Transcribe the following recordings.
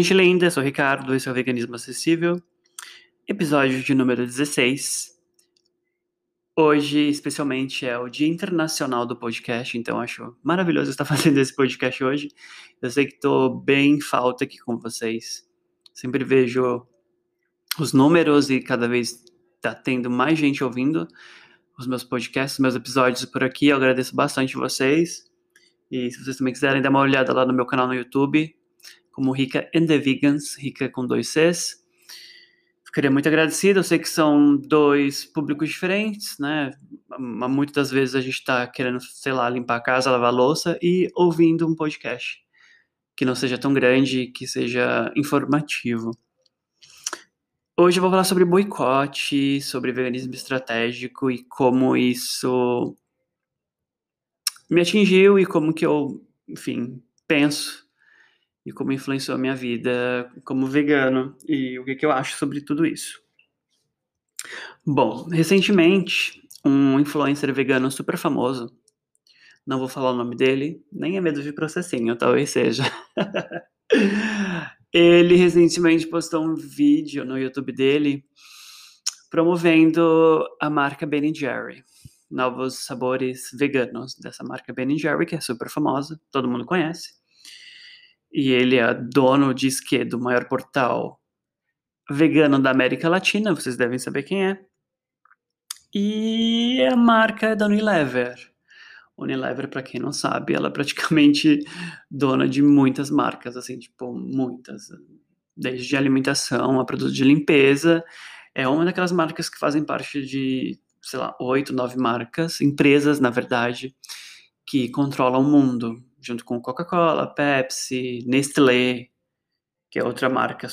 gente linda, sou o Ricardo, esse é o Veganismo Acessível, episódio de número 16. Hoje, especialmente, é o Dia Internacional do Podcast, então acho maravilhoso estar fazendo esse podcast hoje. Eu sei que estou bem em falta aqui com vocês. Sempre vejo os números e cada vez está tendo mais gente ouvindo os meus podcasts, meus episódios por aqui. Eu agradeço bastante vocês. E se vocês também quiserem dar uma olhada lá no meu canal no YouTube, como Rica and the Vegans, Rica com dois Cs. Ficaria muito agradecido. Eu sei que são dois públicos diferentes, né? Muitas das vezes a gente está querendo, sei lá, limpar a casa, lavar a louça e ouvindo um podcast que não seja tão grande, que seja informativo. Hoje eu vou falar sobre boicote, sobre veganismo estratégico e como isso me atingiu e como que eu, enfim, penso e como influenciou a minha vida como vegano e o que, que eu acho sobre tudo isso. Bom, recentemente, um influencer vegano super famoso, não vou falar o nome dele, nem é medo de processinho, talvez seja. Ele recentemente postou um vídeo no YouTube dele promovendo a marca Ben Jerry, novos sabores veganos dessa marca Ben Jerry, que é super famosa, todo mundo conhece e ele é dono, diz que, do maior portal vegano da América Latina, vocês devem saber quem é. E a marca é da Unilever. Unilever, para quem não sabe, ela é praticamente dona de muitas marcas, assim, tipo, muitas. Desde alimentação a produtos de limpeza. É uma daquelas marcas que fazem parte de, sei lá, oito, nove marcas, empresas, na verdade, que controlam o mundo junto com Coca-Cola, Pepsi, Nestlé, que é outra marca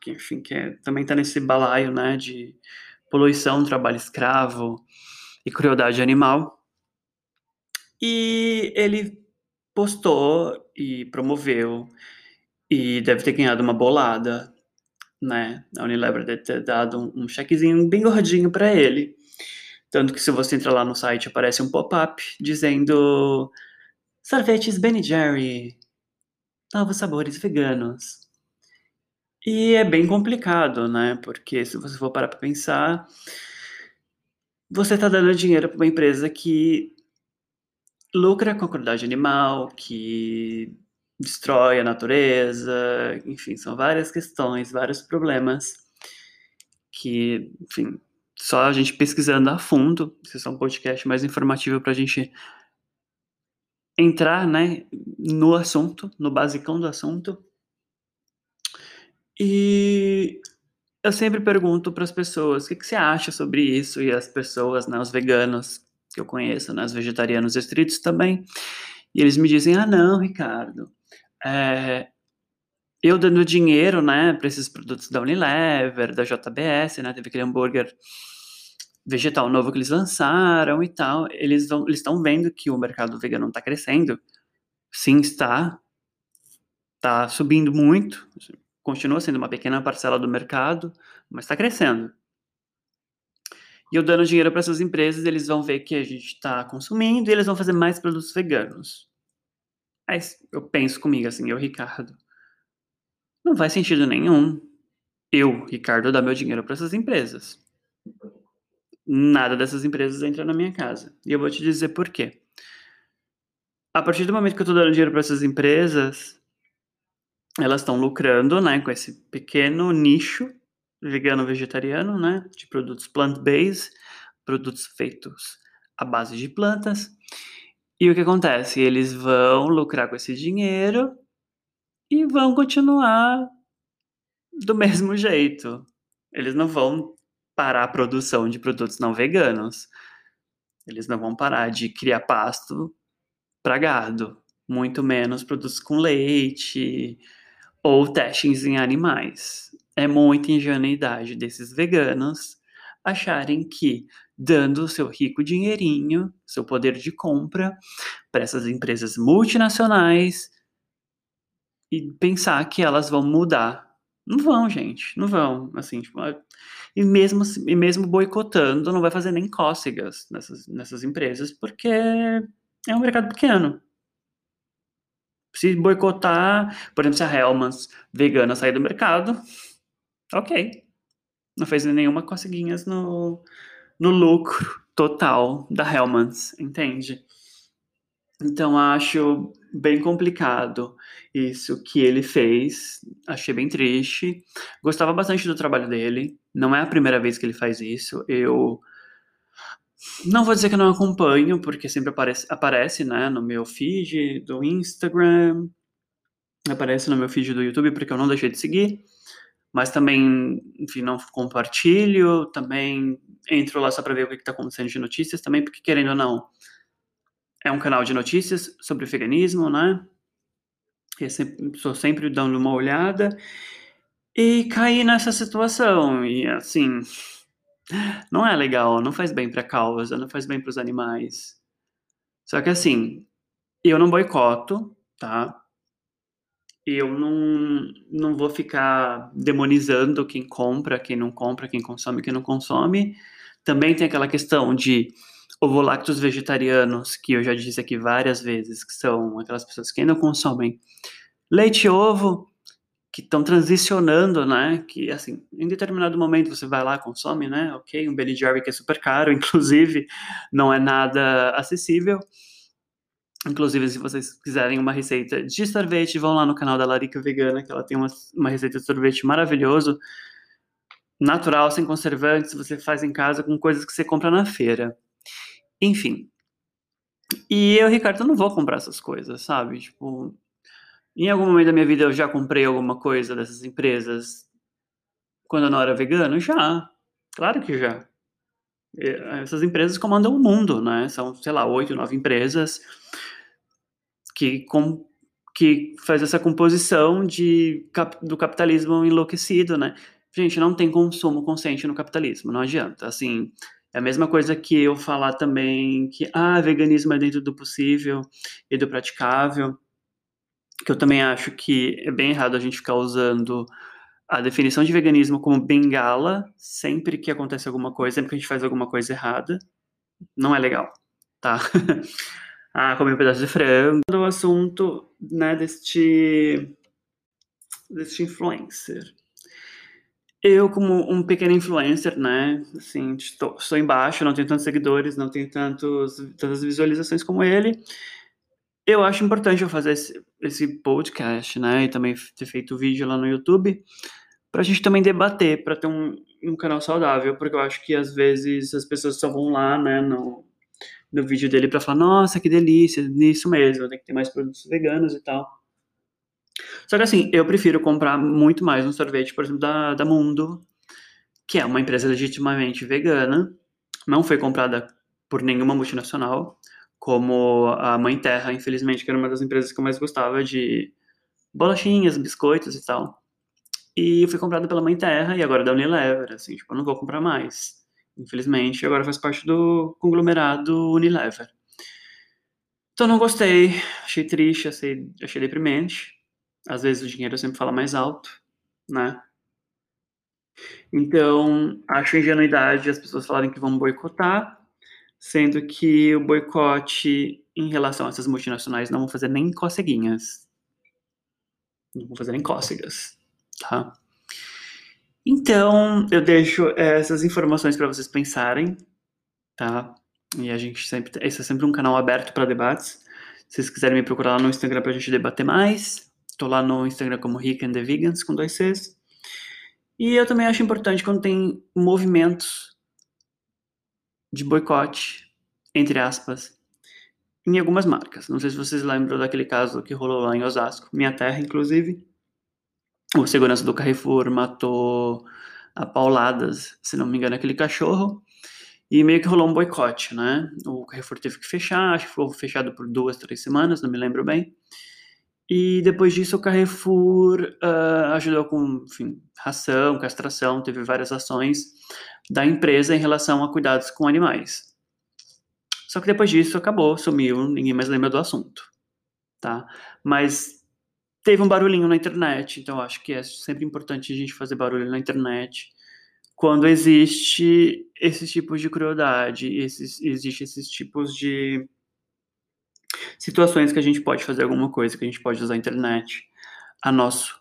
que, enfim, que é, também está nesse balaio, né, de poluição, trabalho escravo e crueldade animal. E ele postou e promoveu e deve ter ganhado uma bolada, né? A Unilever deve ter dado um, chequezinho bem gordinho para ele. Tanto que se você entrar lá no site aparece um pop-up dizendo Sorvetes Ben Jerry. Novos sabores veganos. E é bem complicado, né? Porque se você for parar para pensar, você está dando dinheiro para uma empresa que lucra com a crueldade animal, que destrói a natureza, enfim, são várias questões, vários problemas que, enfim, só a gente pesquisando a fundo, esse é um podcast mais informativo para a gente entrar, né, no assunto, no basicão do assunto. E eu sempre pergunto para as pessoas o que, que, você acha sobre isso e as pessoas, né, os veganos que eu conheço, né, os vegetarianos estritos também. E eles me dizem: ah, não, Ricardo, é, eu dando dinheiro, né, para esses produtos da Unilever, da JBS, né, teve aquele hambúrguer vegetal novo que eles lançaram e tal, eles vão, eles estão vendo que o mercado vegano está crescendo. Sim, está. Está subindo muito. Continua sendo uma pequena parcela do mercado, mas está crescendo. E eu dando dinheiro para essas empresas, eles vão ver que a gente está consumindo e eles vão fazer mais produtos veganos. Aí eu penso comigo assim, eu, Ricardo, não faz sentido nenhum eu, Ricardo, dar meu dinheiro para essas empresas nada dessas empresas entra na minha casa. E eu vou te dizer por quê. A partir do momento que eu estou dando dinheiro para essas empresas, elas estão lucrando, né, com esse pequeno nicho vegano vegetariano, né, de produtos plant-based, produtos feitos à base de plantas. E o que acontece? Eles vão lucrar com esse dinheiro e vão continuar do mesmo jeito. Eles não vão parar a produção de produtos não veganos. Eles não vão parar de criar pasto para gado, muito menos produtos com leite ou testes em animais. É muita ingenuidade desses veganos acharem que dando o seu rico dinheirinho, seu poder de compra para essas empresas multinacionais e pensar que elas vão mudar. Não vão, gente, não vão. Assim, tipo, e mesmo, e mesmo boicotando, não vai fazer nem cócegas nessas, nessas empresas, porque é um mercado pequeno. Se boicotar, por exemplo, se a Hellmann's vegana sair do mercado, ok. Não fez nenhuma conseguinhas no, no lucro total da Hellmann's, entende? Então acho bem complicado isso que ele fez. Achei bem triste. Gostava bastante do trabalho dele. Não é a primeira vez que ele faz isso. Eu não vou dizer que não acompanho, porque sempre aparece, aparece né, no meu feed do Instagram, aparece no meu feed do YouTube, porque eu não deixei de seguir. Mas também, enfim, não compartilho. Também entro lá só para ver o que está acontecendo de notícias também, porque querendo ou não, é um canal de notícias sobre veganismo, né? Eu sempre, sou sempre dando uma olhada e caí nessa situação. E assim, não é legal, não faz bem para a causa, não faz bem para os animais. Só que assim, eu não boicoto, tá? Eu não, não vou ficar demonizando quem compra, quem não compra, quem consome, quem não consome. Também tem aquela questão de ovolactos vegetarianos, que eu já disse aqui várias vezes, que são aquelas pessoas que ainda consomem leite e ovo, que estão transicionando, né? Que, assim, em determinado momento você vai lá, consome, né? Ok, um Belly Jerry que é super caro, inclusive, não é nada acessível. Inclusive, se vocês quiserem uma receita de sorvete, vão lá no canal da Larica Vegana, que ela tem uma, uma receita de sorvete maravilhoso, natural, sem conservantes, você faz em casa com coisas que você compra na feira. Enfim. E eu, Ricardo, não vou comprar essas coisas, sabe? Tipo, em algum momento da minha vida eu já comprei alguma coisa dessas empresas quando eu não era vegano? Já. Claro que já. Essas empresas comandam o mundo, né? São, sei lá, oito, nove empresas que, com, que faz essa composição de, do capitalismo enlouquecido, né? Gente, não tem consumo consciente no capitalismo, não adianta. Assim, é a mesma coisa que eu falar também que ah, veganismo é dentro do possível e do praticável, que eu também acho que é bem errado a gente ficar usando a definição de veganismo como bengala sempre que acontece alguma coisa, sempre que a gente faz alguma coisa errada. Não é legal, tá? ah, comer um pedaço de frango. O assunto, né, deste, deste influencer. Eu, como um pequeno influencer, né, assim, estou, estou embaixo, não tenho tantos seguidores, não tenho tantos, tantas visualizações como ele. Eu acho importante eu fazer esse, esse podcast, né, e também ter feito vídeo lá no YouTube, para a gente também debater, para ter um, um canal saudável, porque eu acho que às vezes as pessoas só vão lá, né, no, no vídeo dele para falar, nossa, que delícia, isso mesmo, tem que ter mais produtos veganos e tal. Só que assim, eu prefiro comprar muito mais um sorvete, por exemplo, da, da Mundo, que é uma empresa legitimamente vegana, não foi comprada por nenhuma multinacional, como a Mãe Terra, infelizmente, que era uma das empresas que eu mais gostava de bolachinhas, biscoitos e tal. E foi comprada pela Mãe Terra e agora da Unilever, assim, tipo, eu não vou comprar mais. Infelizmente, agora faz parte do conglomerado Unilever. Então não gostei, achei triste, achei, achei deprimente. Às vezes o dinheiro sempre fala mais alto, né? Então, acho ingenuidade as pessoas falarem que vão boicotar, sendo que o boicote em relação a essas multinacionais não vão fazer nem coceguinhas. Não vão fazer nem cócegas, tá? Então, eu deixo essas informações para vocês pensarem, tá? E a gente sempre. Esse é sempre um canal aberto para debates. Se vocês quiserem me procurar lá no Instagram para a gente debater mais, Tô lá no Instagram como Rick and the Vegans, com dois Cs. E eu também acho importante quando tem movimentos de boicote, entre aspas, em algumas marcas. Não sei se vocês lembram daquele caso que rolou lá em Osasco, minha terra, inclusive. O segurança do Carrefour matou a pauladas, se não me engano, aquele cachorro. E meio que rolou um boicote, né? O Carrefour teve que fechar, acho que ficou fechado por duas, três semanas, não me lembro bem. E depois disso, o Carrefour uh, ajudou com enfim, ração, castração, teve várias ações da empresa em relação a cuidados com animais. Só que depois disso acabou, sumiu, ninguém mais lembra do assunto, tá? Mas teve um barulhinho na internet, então acho que é sempre importante a gente fazer barulho na internet quando existe esses tipos de crueldade, esses, existe esses tipos de situações que a gente pode fazer alguma coisa, que a gente pode usar a internet a nosso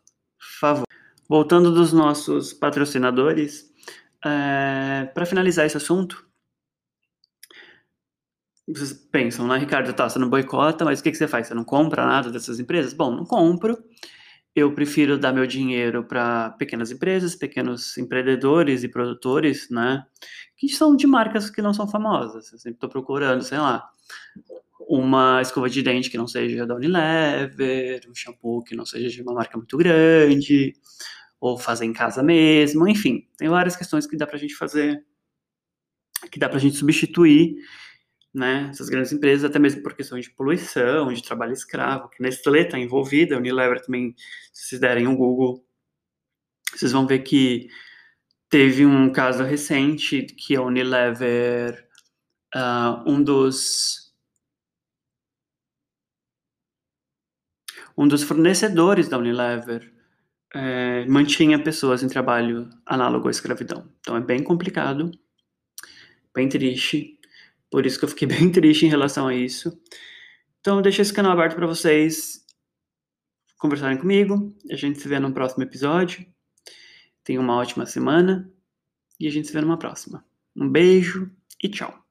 favor. Voltando dos nossos patrocinadores, é, para finalizar esse assunto, vocês pensam, né, Ricardo, tá, você não boicota, mas o que, que você faz? Você não compra nada dessas empresas? Bom, não compro. Eu prefiro dar meu dinheiro para pequenas empresas, pequenos empreendedores e produtores, né, que são de marcas que não são famosas. Eu sempre estou procurando, sei lá, uma escova de dente que não seja da Unilever, um shampoo que não seja de uma marca muito grande, ou fazer em casa mesmo, enfim, tem várias questões que dá para a gente fazer, que dá para a gente substituir né, essas grandes empresas, até mesmo por questões de poluição, de trabalho escravo, que Nestlé está envolvida, a Unilever também, se vocês derem um Google, vocês vão ver que teve um caso recente que a Unilever, uh, um dos um dos fornecedores da Unilever é, mantinha pessoas em trabalho análogo à escravidão. Então é bem complicado, bem triste. Por isso que eu fiquei bem triste em relação a isso. Então, eu deixo esse canal aberto para vocês conversarem comigo. A gente se vê no próximo episódio. Tenha uma ótima semana e a gente se vê numa próxima. Um beijo e tchau.